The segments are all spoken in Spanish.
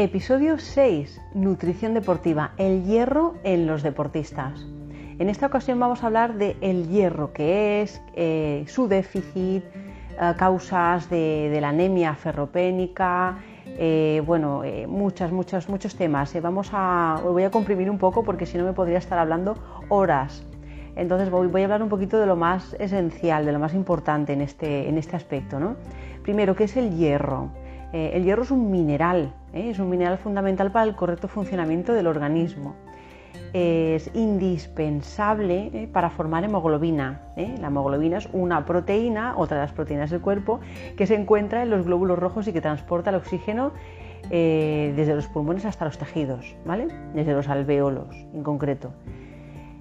Episodio 6. Nutrición deportiva. El hierro en los deportistas. En esta ocasión vamos a hablar de el hierro, que es eh, su déficit, eh, causas de, la anemia ferropénica, eh, bueno, muchas, muchas, muchos temas. vamos a, voy a comprimir un poco porque si no me podría estar hablando horas. Entonces voy, voy, a hablar un poquito de lo más esencial, de lo más importante en este, en este aspecto. ¿no? Primero, ¿qué es el hierro? Eh, el hierro es un mineral, ¿eh? es un mineral fundamental para el correcto funcionamiento del organismo. Es indispensable ¿eh? para formar hemoglobina. La hemoglobina es una proteína, otra de las proteínas del cuerpo, que se encuentra en los glóbulos rojos y que transporta el oxígeno desde los pulmones hasta los tejidos, ¿vale? desde los alveolos en concreto.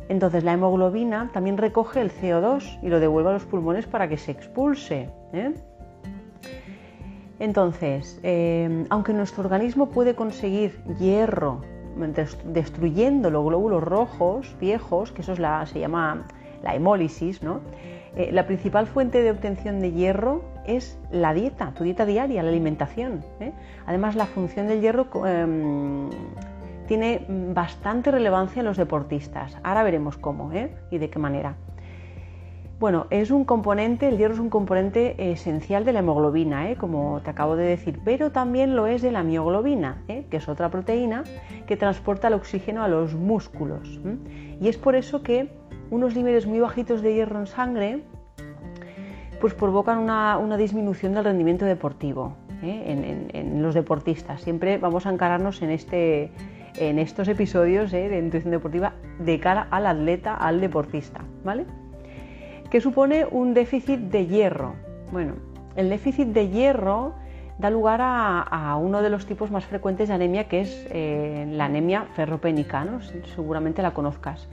Entonces la hemoglobina también recoge el CO2 y lo devuelve a los pulmones para que se expulse. Entonces, eh, aunque nuestro organismo puede conseguir hierro destruyendo los glóbulos rojos viejos, que eso es la, se llama la hemólisis, ¿no? Eh, la principal fuente de obtención de hierro es la dieta, tu dieta diaria, la alimentación. ¿eh? Además, la función del hierro em, tiene bastante relevancia en los deportistas. Ahora veremos cómo y de qué manera. Bueno, es un componente, el hierro es un componente esencial de la hemoglobina, ¿eh? como te acabo de decir, pero también lo es de la mioglobina, ¿eh? que es otra proteína que transporta el oxígeno a los músculos. Y es por eso que unos niveles muy bajitos de hierro en sangre pues provocan una, disminución del rendimiento deportivo ¿eh? en, los deportistas. Siempre vamos a encararnos en, este, en estos episodios de nutrición deportiva de cara al atleta, al deportista, ¿vale? Que supone un déficit de hierro. Bueno, el déficit de hierro da lugar a, uno de los tipos más frecuentes de anemia, que es eh, la anemia ferropénica, ¿no? Seguramente la conozcas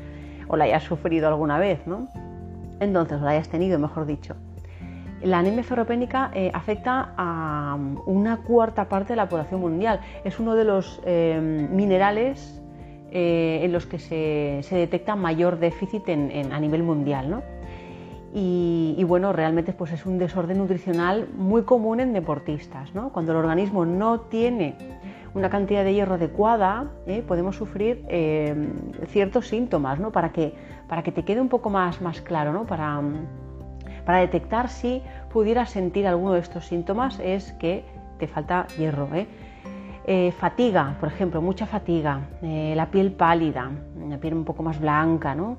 o la hayas sufrido alguna vez, ¿no? Entonces, o la hayas tenido, mejor dicho. La anemia ferropénica eh, afecta a una cuarta parte de la población mundial. Es uno de los eh, minerales en los que se, detecta mayor déficit a nivel mundial. ¿no? Y, bueno, realmente pues es un desorden nutricional muy común en deportistas. ¿no? Cuando el organismo no tiene una cantidad de hierro adecuada, ¿eh? podemos sufrir eh, ciertos síntomas, ¿no? para, que, para que te quede un poco más, más claro, ¿no? para, para detectar si pudieras sentir alguno de estos síntomas es que te falta hierro. ¿eh? fatiga, por ejemplo, mucha fatiga, la piel pálida, la piel un poco más blanca, ¿no?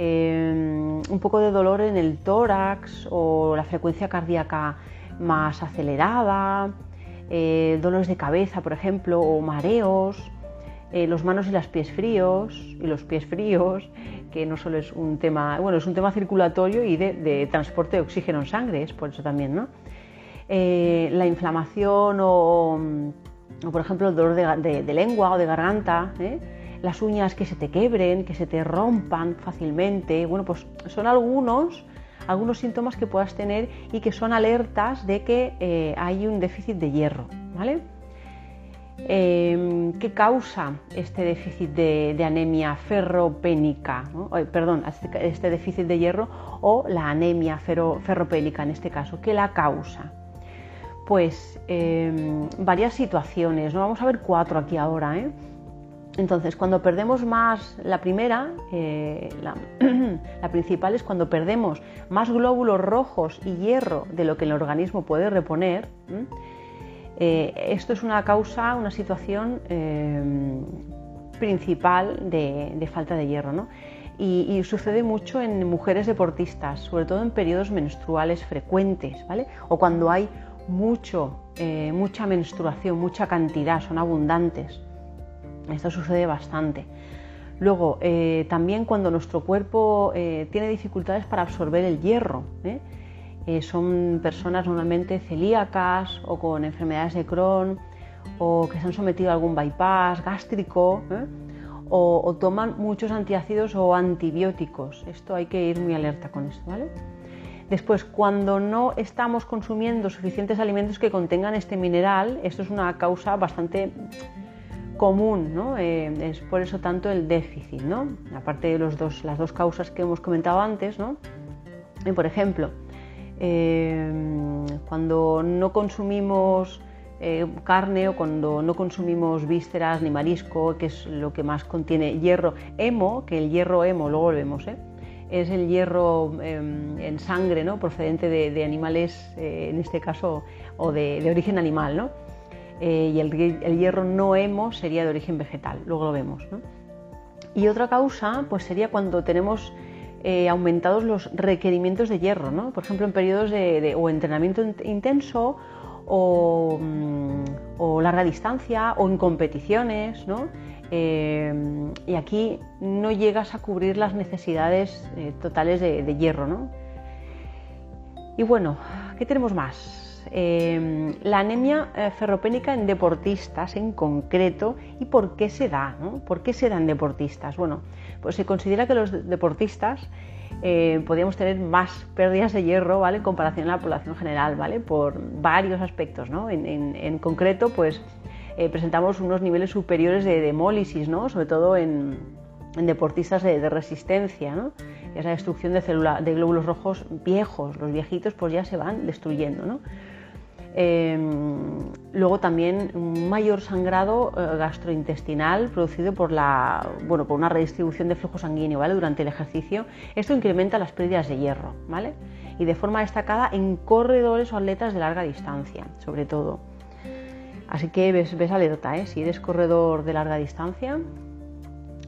Em, un poco de dolor en el tórax o la frecuencia cardíaca más acelerada, eh, dolores de cabeza, por ejemplo, o mareos, eh, los manos y los pies fríos, y los pies fríos, que no solo es un tema, bueno, es un tema circulatorio y de, transporte de oxígeno en sangre, es por eso también, ¿no? Eh, la inflamación o, por ejemplo, el dolor de, de lengua o de garganta, las uñas que se te quebren, que se te rompan fácilmente. Bueno, pues son algunos, algunos síntomas que puedas tener y que son alertas de que eh, hay un déficit de hierro. ¿vale? Em, ¿Qué causa este déficit de, anemia ferropénica? perdón, este, déficit de hierro o la anemia ferropénica en este caso. ¿Qué la causa? Pues em, varias situaciones, ¿no? Vamos a ver cuatro aquí ahora. ¿eh? Entonces, cuando perdemos más, la primera, eh, la, principal es cuando perdemos más glóbulos rojos y hierro de lo que el organismo puede reponer. Eh, esto es una causa, una situación eh, principal de, falta de hierro. Y, sucede mucho en mujeres deportistas, sobre todo en periodos menstruales frecuentes, ¿vale? O cuando hay mucho, mucha menstruación, mucha cantidad, son abundantes. Esto sucede bastante. Luego, eh, también cuando nuestro cuerpo eh, tiene dificultades para absorber el hierro, ¿eh? son personas normalmente celíacas o con enfermedades de Crohn o que se han sometido a algún bypass gástrico o, o, toman muchos antiácidos o antibióticos. Esto hay que ir muy alerta con esto, ¿vale? Después, cuando no estamos consumiendo suficientes alimentos que contengan este mineral, esto es una causa bastante común, ¿no? Eh, es por eso tanto el déficit, ¿no? aparte de los dos, las dos causas que hemos comentado antes. ¿no? por ejemplo, eh, cuando no consumimos eh, carne o cuando no consumimos vísceras ni marisco, que es lo que más contiene hierro. Hemo, que el hierro hemo, luego lo vemos, ¿eh? es el hierro em, en sangre, procedente de, animales, eh, en este caso, o de, origen animal. ¿no? Y el, hierro no hemo sería de origen vegetal, luego lo vemos. Y otra causa pues sería cuando tenemos aumentados los requerimientos de hierro, ¿no? por ejemplo en periodos de, o entrenamiento intenso Mm, o, larga distancia o en competiciones, ¿no? Eh, y aquí no llegas a cubrir las necesidades eh, totales de, hierro. ¿no? Y bueno, ¿qué tenemos más? Eh, la anemia ferropénica en deportistas en concreto y por qué se da, ¿no? ¿Por qué se da en deportistas? Bueno, pues se considera que los deportistas eh, podríamos tener más pérdidas de hierro ¿vale? en comparación a la población general, ¿vale? por varios aspectos. ¿no? En, concreto, pues, eh, presentamos unos niveles superiores de, hemólisis, ¿no? sobre todo en, deportistas de, resistencia. ¿no? Esa destrucción de, célula, de glóbulos rojos viejos, los viejitos pues ya se van destruyendo. ¿no? Em, luego también un mayor sangrado eh, gastrointestinal producido por, la, bueno, por una redistribución de flujo sanguíneo ¿vale? durante el ejercicio. Esto incrementa las pérdidas de hierro ¿vale? y de forma destacada en corredores o atletas de larga distancia, sobre todo. Así que ves, alerta, ¿eh? si eres corredor de larga distancia,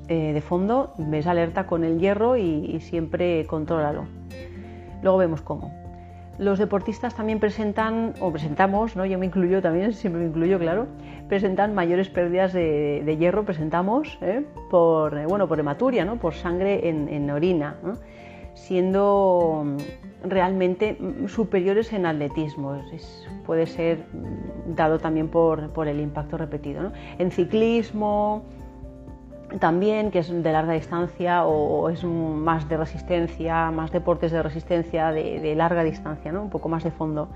eh, de fondo, ves alerta con el hierro y, y siempre contrólalo. Luego vemos cómo. Los deportistas también presentan, o presentamos, ¿no? yo me incluyo también, siempre me incluyo, claro, presentan mayores pérdidas de, hierro, presentamos, ¿eh? por, eh, bueno, por hematuria, ¿no? por sangre en, orina, siendo realmente superiores en atletismo. puede ser dado también por, por el impacto repetido. En ciclismo, también, que es de larga distancia o es más de resistencia, más deportes de resistencia de, larga distancia, ¿no? un poco más de fondo.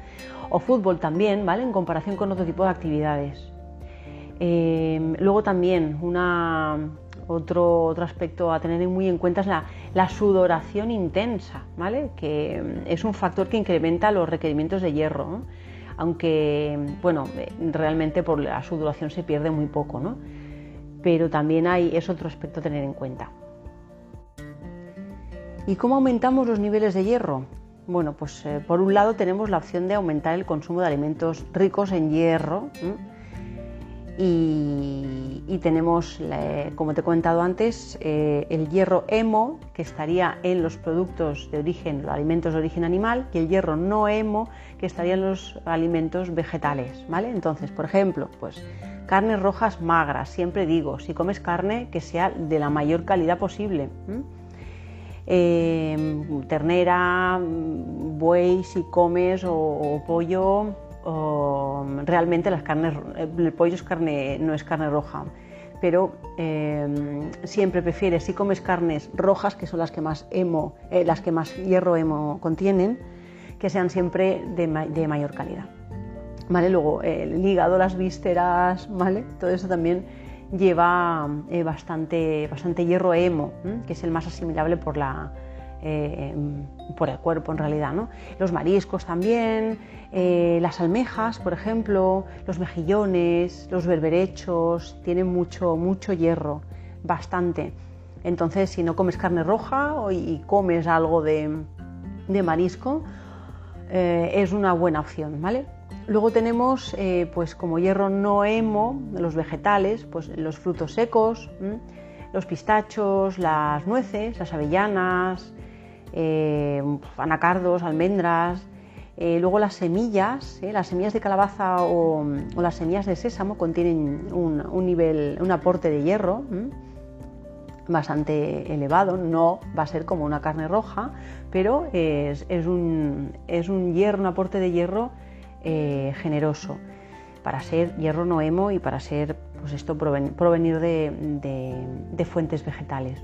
O fútbol también, ¿vale? En comparación con otro tipo de actividades. Eh, luego también otro, otro aspecto a tener muy en cuenta es la, sudoración intensa, ¿vale? Que es un factor que incrementa los requerimientos de hierro, aunque, bueno, realmente por la sudoración se pierde muy poco, ¿no? Pero también hay, es otro aspecto a tener en cuenta. ¿Y cómo aumentamos los niveles de hierro? Bueno, pues eh, por un lado tenemos la opción de aumentar el consumo de alimentos ricos en hierro y, tenemos, como te he comentado antes, eh, el hierro hemo que estaría en los productos de origen, los alimentos de origen animal, y el hierro no hemo que estaría en los alimentos vegetales, ¿vale? Entonces, por ejemplo, pues Carnes rojas magras, siempre digo, si comes carne que sea de la mayor calidad posible. Em, ternera, buey, si comes, o, pollo, realmente las carnes, el pollo es carne, no es carne roja, pero em, siempre prefieres si comes carnes rojas, que son las que más hemo, eh, las que más hierro hemo contienen, que sean siempre de mayor calidad. Luego el hígado, las vísceras, ¿vale? Todo eso también lleva eh, bastante, bastante hierro hemo, que es el más asimilable por, la, eh, por el cuerpo en realidad. ¿no? Los mariscos también, eh, las almejas, por ejemplo, los mejillones, los berberechos, tienen mucho, mucho hierro, bastante. Entonces, si no comes carne roja y comes algo de, de marisco, es una buena opción, ¿vale? Luego tenemos, eh, pues como hierro no hemo, los vegetales, pues los frutos secos, los pistachos, las nueces, las avellanas, eh, anacardos, almendras. Eh, luego las semillas, las semillas de calabaza o, las semillas de sésamo contienen un, nivel, un aporte de hierro bastante elevado, no va a ser como una carne roja, pero es, un, es un hierro, un aporte de hierro eh, generoso para ser hierro noemo y para ser pues esto provenir de, fuentes vegetales.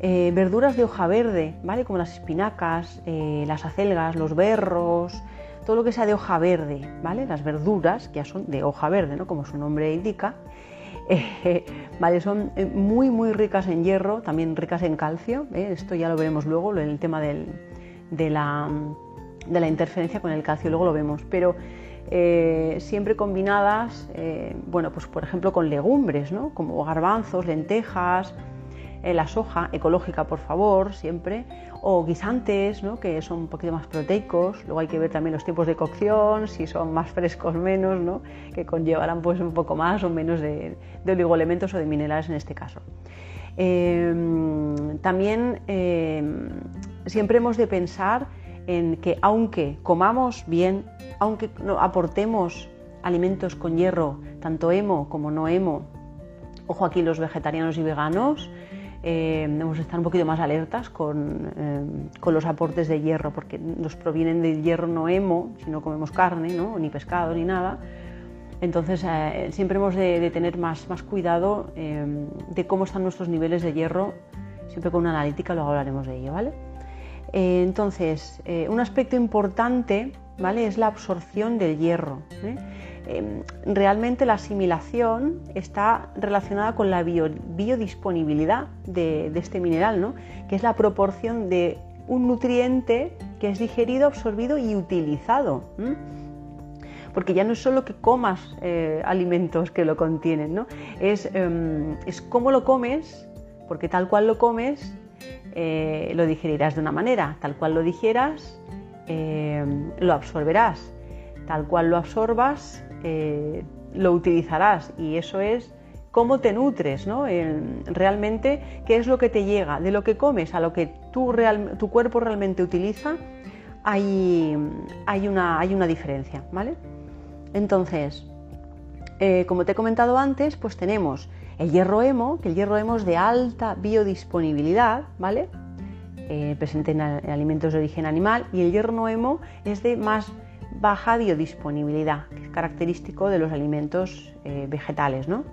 Eh, verduras de hoja verde, ¿vale? como las espinacas, eh, las acelgas, los berros, todo lo que sea de hoja verde, ¿vale? las verduras que ya son de hoja verde, ¿no? como su nombre indica, ¿vale? son muy muy ricas en hierro, también ricas en calcio, esto ya lo veremos luego, en el tema de la de la interferencia con el calcio, luego lo vemos, pero eh, siempre combinadas, eh, bueno, pues por ejemplo con legumbres, ¿no? Como garbanzos, lentejas, eh, la soja ecológica, por favor, siempre, o guisantes, ¿no? que son un poquito más proteicos. Luego hay que ver también los tiempos de cocción, si son más frescos, menos, ¿no? que conllevarán pues un poco más o menos de, de oligoelementos o de minerales en este caso. también siempre hemos de pensar en que aunque comamos bien, aunque aportemos alimentos con hierro, tanto hemo como no hemo, ojo aquí los vegetarianos y veganos, eh, debemos estar un poquito más alertas eh, con, los aportes de hierro, porque nos provienen del hierro no hemo, si no comemos carne, ¿no? ni pescado, ni nada. Entonces eh, siempre hemos de, tener más, más cuidado de cómo están nuestros niveles de hierro, siempre con una analítica, luego hablaremos de ello, ¿vale? Eh, entonces, eh, un aspecto importante ¿vale? es la absorción del hierro. ¿eh? Em, realmente la asimilación está relacionada con la biodisponibilidad de, este mineral, que es la proporción de un nutriente que es digerido, absorbido y utilizado. Porque ya no es solo que comas alimentos que lo contienen, ¿no? em, es cómo lo comes, porque tal cual lo comes eh, lo digerirás de una manera, tal cual lo digieras, eh, lo absorberás, tal cual lo absorbas, eh, lo utilizarás y eso es cómo te nutres, ¿no? realmente qué es lo que te llega, de lo que comes a lo que tu, tu cuerpo realmente utiliza, hay, una, hay una diferencia, ¿vale? Entonces, como te he comentado antes, pues tenemos el hierro hemo, que el hierro hemo es de alta biodisponibilidad, ¿vale? Eh, presente en, alimentos de origen animal, y el hierro no hemo es de más baja biodisponibilidad, que es característico de los alimentos eh, vegetales, ¿no?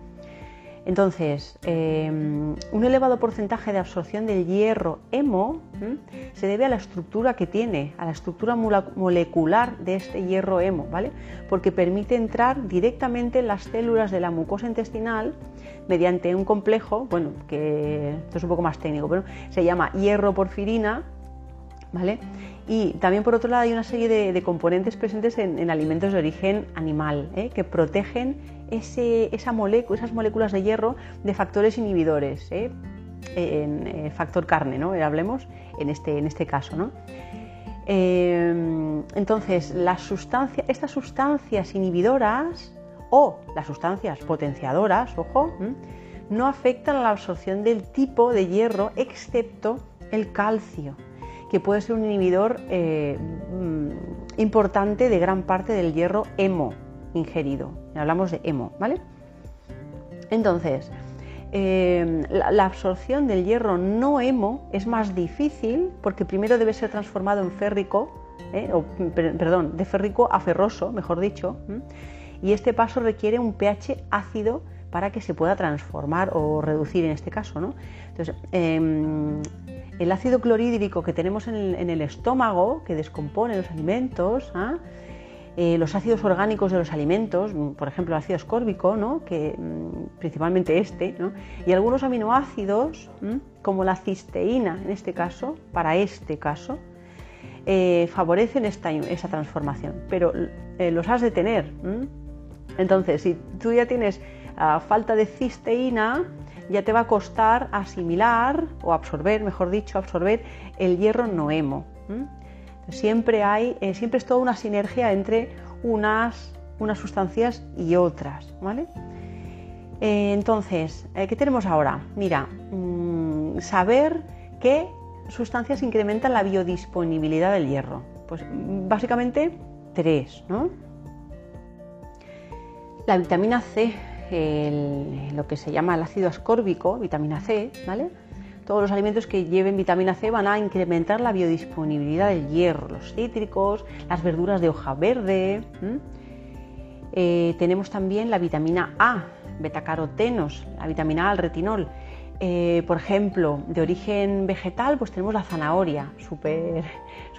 Entonces, em, un elevado porcentaje de absorción del hierro hemo se debe a la estructura que tiene, a la estructura molecular de este hierro hemo, ¿vale? Porque permite entrar directamente en las células de la mucosa intestinal mediante un complejo, bueno, que esto es un poco más técnico, pero se llama hierro porfirina, ¿vale? Y también por otro lado hay una serie de, componentes presentes en, alimentos de origen animal ¿eh? que protegen ese, esa esas moléculas de hierro de factores inhibidores, ¿eh? en, eh, factor carne, ¿no? hablemos en este, en este caso. ¿no? entonces, las sustancias, estas sustancias inhibidoras o las sustancias potenciadoras, ojo, no afectan a la absorción del tipo de hierro excepto el calcio que puede ser un inhibidor eh, mm, importante de gran parte del hierro hemo ingerido. Hablamos de hemo, ¿vale? Entonces, eh, la, absorción del hierro no hemo es más difícil porque primero debe ser transformado en férrico, eh, o, perdón, de férrico a ferroso, mejor dicho, y este paso requiere un pH ácido para que se pueda transformar o reducir en este caso. ¿no? Entonces, em, el ácido clorhídrico que tenemos en el, estómago, que descompone los alimentos, ¿ah? Eh, los ácidos orgánicos de los alimentos, por ejemplo el ácido ascórbico, ¿no? que, mm, principalmente este, y algunos aminoácidos, como la cisteína en este caso, para este caso, eh, favorecen esta, transformación, pero eh, los has de tener. Entonces, si tú ya tienes ah, falta de cisteína, ya te va a costar asimilar o absorber, mejor dicho, absorber el hierro noemo. Siempre hay, eh, siempre es toda una sinergia entre unas, unas sustancias y otras, ¿vale? Eh, entonces, eh, ¿qué tenemos ahora? Mira, mm, saber qué sustancias incrementan la biodisponibilidad del hierro. Pues básicamente tres, ¿no? La vitamina C lo que se llama el ácido ascórbico, vitamina C, ¿vale? Todos los alimentos que lleven vitamina C van a incrementar la biodisponibilidad del hierro, los cítricos, las verduras de hoja verde. Eh, tenemos también la vitamina A, betacarotenos, la vitamina A, el retinol. Eh, por ejemplo, de origen vegetal, pues tenemos la zanahoria, súper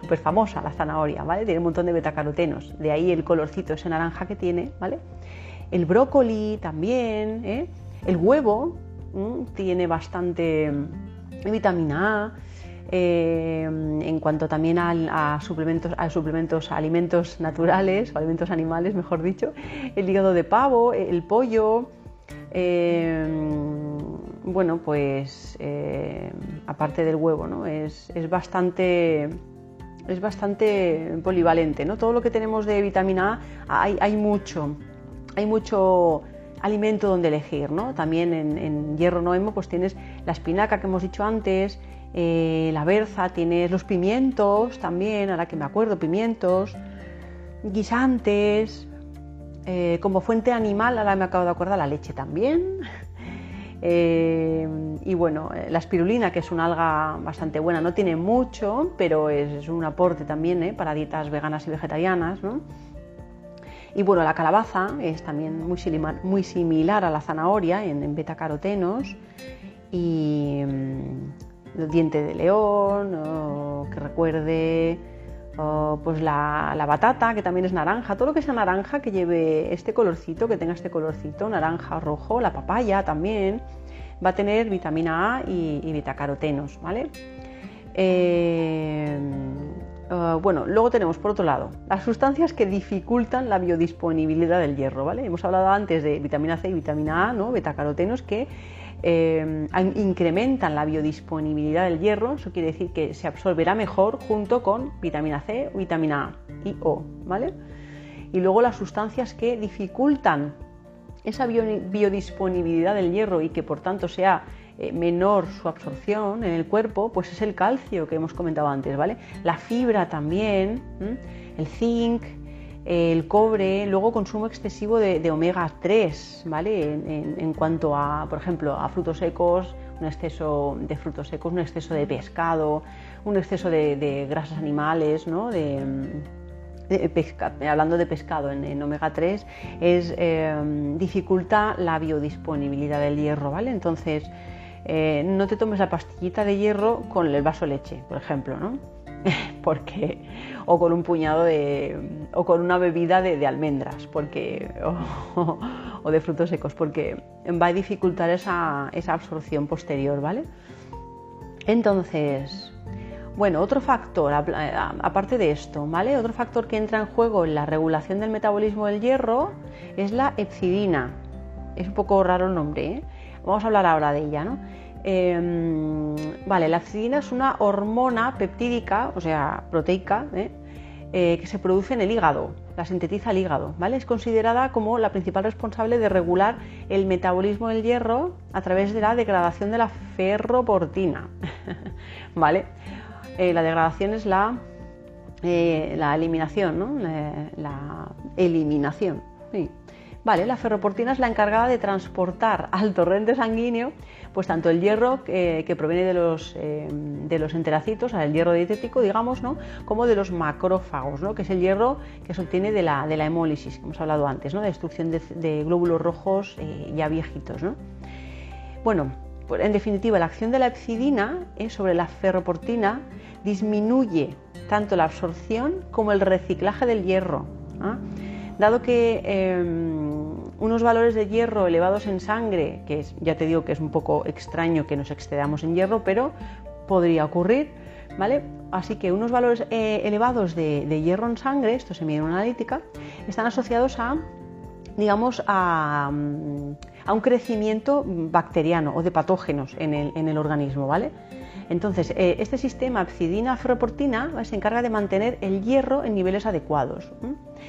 super famosa la zanahoria, ¿vale? Tiene un montón de betacarotenos, de ahí el colorcito ese naranja que tiene, ¿vale? el brócoli también, ¿eh? el huevo tiene bastante vitamina A, en cuanto también a, suplementos, a suplementos, alimentos naturales o alimentos animales, mejor dicho, el hígado de pavo, el pollo, bueno, pues aparte del huevo, ¿no? es, es bastante es bastante polivalente, ¿no? Todo lo que tenemos de vitamina A hay, mucho, hay mucho alimento donde elegir, ¿no? También en, hierro noemo pues tienes la espinaca que hemos dicho antes, eh, la berza, tienes los pimientos también, ahora que me acuerdo, pimientos, guisantes, eh, como fuente animal, ahora me acabo de acordar, la leche también. Eh, y bueno, la espirulina, que es una alga bastante buena, no tiene mucho, pero es, un aporte también para dietas veganas y vegetarianas. Y bueno, la calabaza es también muy, muy similar a la zanahoria en, en betacarotenos. Y mm, el diente de león, que recuerde pues la, la, batata, que también es naranja, todo lo que sea naranja que lleve este colorcito, que tenga este colorcito, naranja rojo, la papaya también, va a tener vitamina A y, y betacarotenos, ¿vale? Eh, eh, bueno, luego tenemos por otro lado las sustancias que dificultan la biodisponibilidad del hierro, ¿vale? Hemos hablado antes de vitamina C y vitamina A, ¿no? Betacarotenos que eh, incrementan la biodisponibilidad del hierro, eso quiere decir que se absorberá mejor junto con vitamina C, vitamina A y O, ¿vale? Y luego las sustancias que dificultan esa biodisponibilidad del hierro y que por tanto sea menor su absorción en el cuerpo, pues es el calcio que hemos comentado antes, ¿vale? La fibra también, el zinc, el cobre, luego consumo excesivo de, omega 3, ¿vale? En, cuanto a, por ejemplo, a frutos secos, un exceso de frutos secos, un exceso de pescado, un exceso de, grasas animales, ¿no? De, hablando de pescado en, omega 3, es eh, dificulta la biodisponibilidad del hierro, ¿vale? Entonces, eh, no te tomes la pastillita de hierro con el vaso de leche, por ejemplo, ¿no? porque o con un puñado de o con una bebida de, almendras porque o, de frutos secos porque va a dificultar esa, esa absorción posterior vale entonces bueno otro factor aparte de esto vale otro factor que entra en juego en la regulación del metabolismo del hierro es la epsidina es un poco raro el nombre ¿eh? Vamos a hablar ahora de ella no Em, vale, la epsidina es una hormona peptídica, o sea, proteica, ¿eh? Eh, que se produce en el hígado, la sintetiza el hígado, ¿vale? Es considerada como la principal responsable de regular el metabolismo del hierro a través de la degradación de la ferroportina, ¿vale? Eh, la degradación es la, la eliminación, ¿no? La, eliminación, Vale, la ferroportina es la encargada de transportar al torrente sanguíneo pues tanto el hierro que proviene de los, eh, de los enterocitos, el hierro dietético, digamos, ¿no? como de los macrófagos, ¿no? que es el hierro que se obtiene de la, de la hemólisis, que hemos hablado antes, ¿no? de destrucción de, glóbulos rojos eh, ya viejitos. ¿no? Bueno, pues en definitiva, la acción de la epsidina eh, sobre la ferroportina disminuye tanto la absorción como el reciclaje del hierro. ¿ah? Dado que em, unos valores de hierro elevados en sangre, que ya te digo que es un poco extraño que nos excedamos en hierro, pero podría ocurrir, ¿vale? Así que unos valores eh, elevados de, hierro en sangre, esto se mide en una analítica, están asociados a, digamos, a, mm, un crecimiento bacteriano o de patógenos en el, en el organismo, ¿vale? Entonces, eh, este sistema epsidina-ferroportina se encarga de mantener el hierro en niveles adecuados.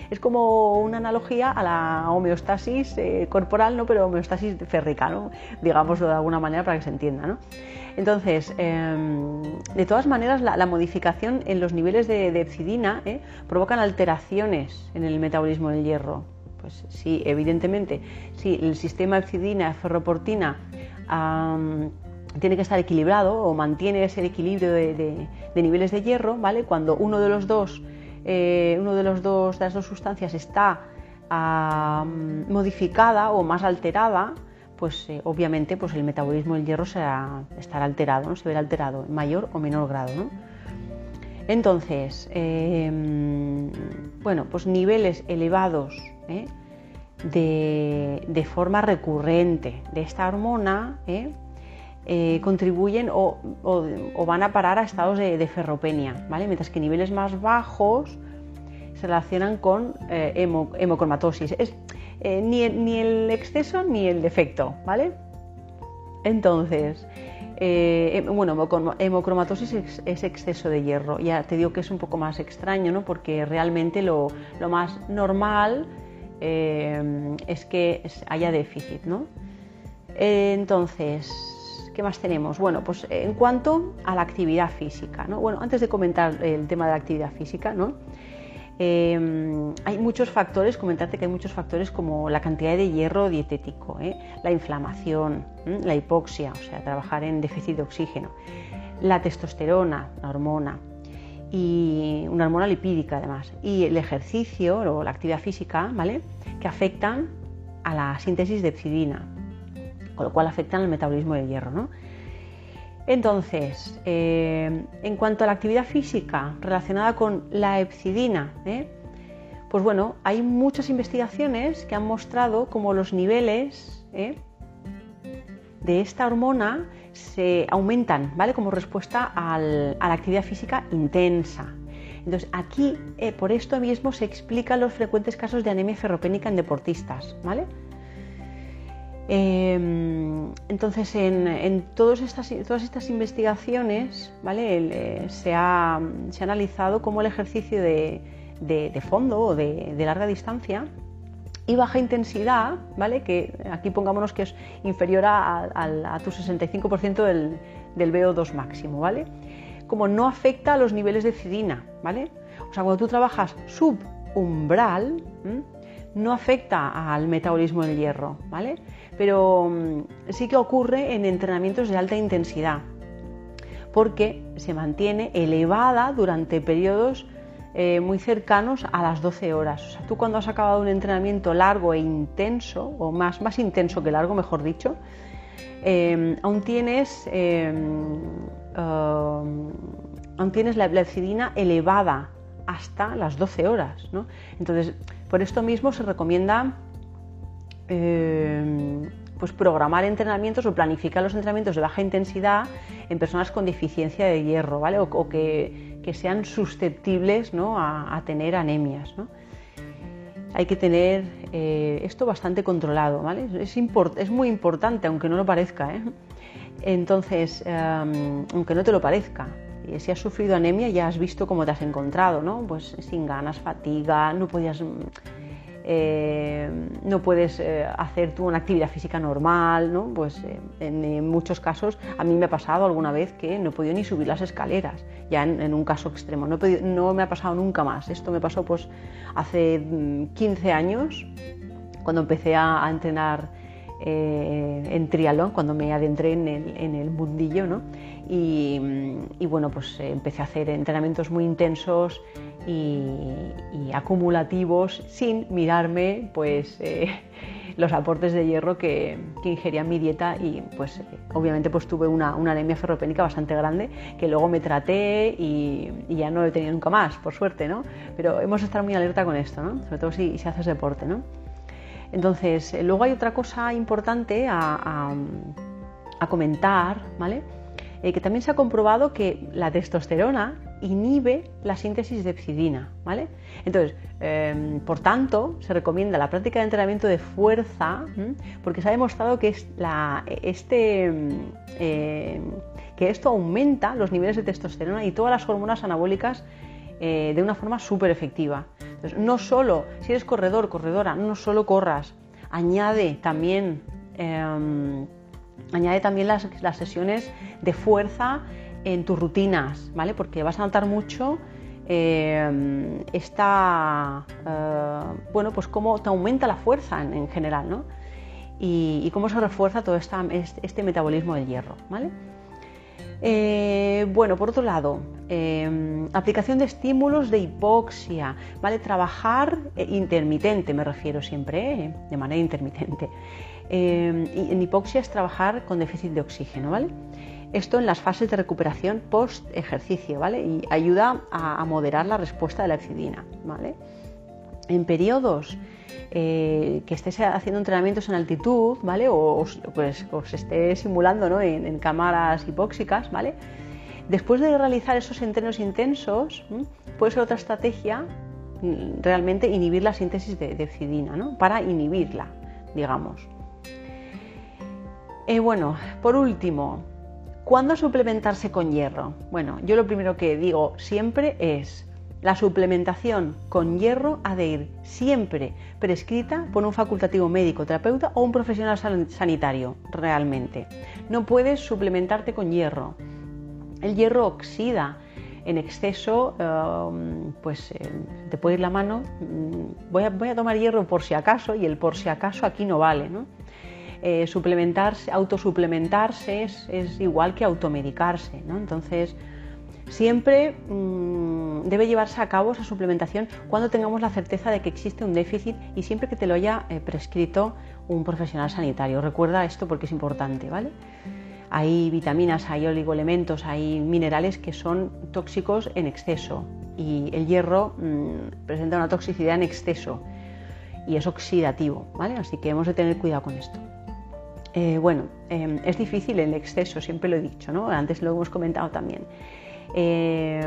Es como una analogía a la homeostasis eh, corporal, ¿no? pero homeostasis férrica, ¿no? digámoslo de alguna manera para que se entienda. Entonces, em, de todas maneras, la, modificación en los niveles de, epsidina ¿eh? provocan alteraciones en el metabolismo del hierro. Pues sí, evidentemente, si el sistema epsidina-ferroportina tiene que estar equilibrado o mantiene ese equilibrio de, niveles de hierro, ¿vale? Cuando uno de los dos, eh, uno de los dos de las dos sustancias está modificada o más alterada, pues eh, obviamente pues el metabolismo del hierro será, estará alterado, ¿no? se verá alterado en mayor o menor grado. ¿no? Entonces, em, bueno, pues niveles elevados ¿eh? de, de, forma recurrente de esta hormona eh, contribuyen o, van a parar a estados de, ferropenia, ¿vale? mientras que niveles más bajos se relacionan con eh, hemocromatosis. Es, eh, ni, el exceso ni el defecto, ¿vale? Entonces, bueno, hemocromatosis es, exceso de hierro. Ya te digo que es un poco más extraño, ¿no? Porque realmente lo, lo más normal es que haya déficit, ¿no? entonces, ¿Qué más tenemos? Bueno, pues en cuanto a la actividad física, ¿no? Bueno, antes de comentar el tema de la actividad física, ¿no? Em, hay muchos factores, comentarte que hay muchos factores como la cantidad de hierro dietético, ¿eh? la inflamación, la hipoxia, o sea, trabajar en déficit de oxígeno, la testosterona, la hormona, y una hormona lipídica además, y el ejercicio o la actividad física, ¿vale? Que afectan a la síntesis de epsidina, con lo cual afectan al metabolismo del hierro. ¿no? Entonces, eh, en cuanto a la actividad física relacionada con la epsidina, ¿eh? pues bueno, hay muchas investigaciones que han mostrado cómo los niveles ¿eh? de esta hormona se aumentan, ¿vale? Como respuesta a la actividad física intensa. Entonces, aquí, por esto mismo, se explican los frecuentes casos de anemia ferropénica en deportistas, ¿vale? Em, entonces, en, todas, estas, investigaciones ¿vale? se, ha, analizado cómo el ejercicio de, fondo o de, larga distancia y baja intensidad, ¿vale? que aquí pongámonos que es inferior a, tu 65% del, del, VO2 máximo, ¿vale? como no afecta a los niveles de cidina. ¿vale? O sea, cuando tú trabajas subumbral, no afecta al metabolismo del hierro, ¿vale? Pero mm, sí que ocurre en entrenamientos de alta intensidad, porque se mantiene elevada durante periodos eh, muy cercanos a las 12 horas. O sea, tú cuando has acabado un entrenamiento largo e intenso, o más, más intenso que largo, mejor dicho, em, aún tienes, em, um, aún tienes la epsidina elevada hasta las 12 horas. ¿no? Entonces, por esto mismo se recomienda eh, pues programar entrenamientos o planificar los entrenamientos de baja intensidad en personas con deficiencia de hierro, ¿vale? O, que, sean susceptibles a, tener anemias. Hay que tener eh, esto bastante controlado, ¿vale? Es, es, muy importante, aunque no lo parezca. ¿eh? Entonces, em, aunque no te lo parezca, si has sufrido anemia ya has visto cómo te has encontrado, ¿no? Pues sin ganas, fatiga, no podías... Eh, no puedes eh, hacer tú una actividad física normal, ¿no? Pues eh, en, muchos casos a mí me ha pasado alguna vez que no he podido ni subir las escaleras, ya en, un caso extremo, no, no, me ha pasado nunca más. Esto me pasó pues hace 15 mm, años, cuando empecé a, entrenar en triatlón, cuando me adentré en el, en el mundillo, ¿no? Y, bueno, pues eh, empecé a hacer entrenamientos muy intensos y, acumulativos sin mirarme pues eh, los aportes de hierro que, ingería en mi dieta y pues eh, obviamente pues tuve una, anemia ferropénica bastante grande que luego me traté y, ya no lo he tenido nunca más, por suerte, ¿no? Pero hemos de estar muy alerta con esto, ¿no? Sobre todo si, si haces deporte, ¿no? Entonces, luego hay otra cosa importante a, comentar, ¿vale? Eh, que también se ha comprobado que la testosterona inhibe la síntesis de epsidina, ¿vale? Entonces, em, por tanto, se recomienda la práctica de entrenamiento de fuerza porque se ha demostrado que, este, em, que esto aumenta los niveles de testosterona y todas las hormonas anabólicas eh, de una forma súper efectiva. Entonces, no solo, si eres corredor, corredora, no solo corras, añade también em, Añade también las, sesiones de fuerza en tus rutinas, ¿vale? Porque vas a notar mucho eh, esta, bueno, pues cómo te aumenta la fuerza en, general, ¿no? Y, cómo se refuerza todo esta, este metabolismo del hierro, ¿vale? Eh, bueno, por otro lado, aplicación de estímulos de hipoxia, ¿vale? Trabajar intermitente, me refiero siempre, de manera intermitente. Em, en hipoxia es trabajar con déficit de oxígeno, ¿vale? Esto en las fases de recuperación post ejercicio, ¿vale? Y ayuda a, moderar la respuesta de la exidina, ¿vale? En periodos eh, que estés haciendo entrenamientos en altitud, ¿vale? O, pues, os esté simulando ¿no? en, cámaras hipóxicas, ¿vale? Después de realizar esos entrenos intensos, puede ser otra estrategia mm, realmente inhibir la síntesis de, de ¿no? Para inhibirla, digamos. Eh, bueno, por último, ¿cuándo suplementarse con hierro? Bueno, yo lo primero que digo siempre es la suplementación con hierro ha de ir siempre prescrita por un facultativo médico, terapeuta o un profesional sanitario, realmente. No puedes suplementarte con hierro. El hierro oxida en exceso, um, pues eh, te puede ir la mano. Mm, voy a, tomar hierro por si acaso y el por si acaso aquí no vale. ¿no? Eh, suplementarse, autosuplementarse es, es igual que automedicarse. ¿no? Entonces, Siempre mm, debe llevarse a cabo esa suplementación cuando tengamos la certeza de que existe un déficit y siempre que te lo haya eh, prescrito un profesional sanitario. Recuerda esto porque es importante, ¿vale? Hay vitaminas, hay oligoelementos, hay minerales que son tóxicos en exceso y el hierro mm, presenta una toxicidad en exceso y es oxidativo, ¿vale? Así que hemos de tener cuidado con esto. Eh, bueno, em, es difícil el exceso, siempre lo he dicho, ¿no? Antes lo hemos comentado también. Eh,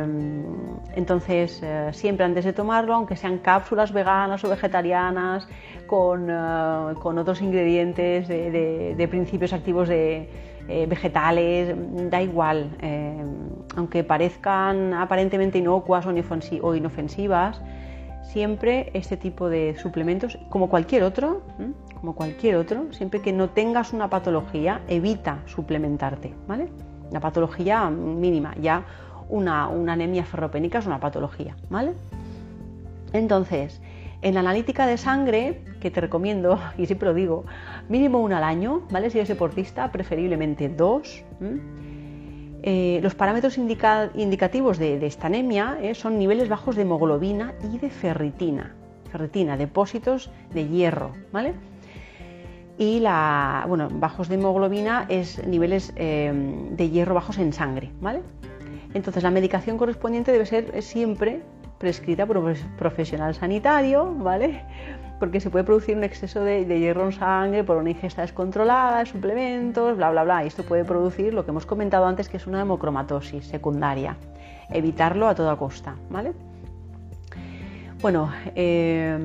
entonces, eh, siempre antes de tomarlo, aunque sean cápsulas veganas o vegetarianas, con, eh, otros ingredientes de, principios activos de vegetales, da igual. aunque parezcan aparentemente inocuas o inofensivas, siempre este tipo de suplementos, como cualquier otro, como cualquier otro, siempre que no tengas una patología, evita suplementarte, ¿vale? La patología mínima, ya una, anemia ferropénica es una patología, ¿vale? Entonces, en la analítica de sangre, que te recomiendo, y siempre lo digo, mínimo una al año, ¿vale? Si eres deportista, preferiblemente dos. Eh, los parámetros indicativos de, esta anemia eh, son niveles bajos de hemoglobina y de ferritina. Ferritina, depósitos de hierro, ¿vale? Y la, bueno, bajos de hemoglobina es niveles eh, de hierro bajos en sangre, ¿vale? Entonces la medicación correspondiente debe ser siempre prescrita por un profesional sanitario, ¿vale? Porque se puede producir un exceso de, hierro en sangre por una ingesta descontrolada de suplementos, bla, bla, bla. Y esto puede producir lo que hemos comentado antes, que es una hemocromatosis secundaria. Evitarlo a toda costa, ¿vale? Bueno, eh,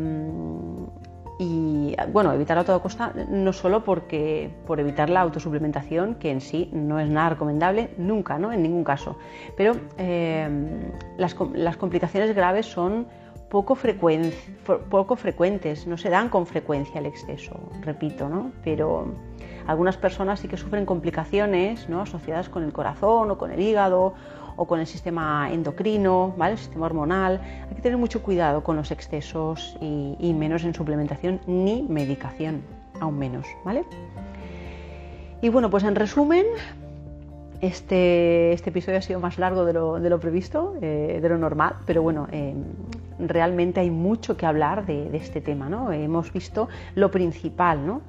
y bueno, evitar a toda costa no solo porque por evitar la autosuplementación, que en sí no es nada recomendable nunca, ¿no? en ningún caso, pero eh, las, las, complicaciones graves son poco, poco frecuentes, no se dan con frecuencia el exceso, repito, ¿no? pero algunas personas sí que sufren complicaciones ¿no? asociadas con el corazón o con el hígado o con el sistema endocrino, ¿vale? el sistema hormonal. Hay que tener mucho cuidado con los excesos y, menos en suplementación ni medicación, aún menos. ¿vale? Y bueno, pues en resumen, este, este episodio ha sido más largo de lo, previsto, eh, de lo normal, pero bueno, eh, realmente hay mucho que hablar de, de, este tema, ¿no? Hemos visto lo principal, ¿no?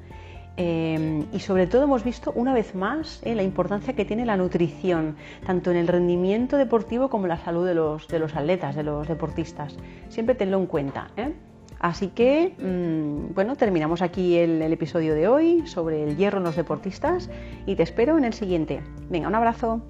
Em, y sobre todo hemos visto una vez más eh, la importancia que tiene la nutrición, tanto en el rendimiento deportivo como en la salud de los, de los atletas, de los deportistas. Siempre tenlo en cuenta. ¿eh? Así que, mm, bueno, terminamos aquí el, el episodio de hoy sobre el hierro en los deportistas y te espero en el siguiente. Venga, un abrazo.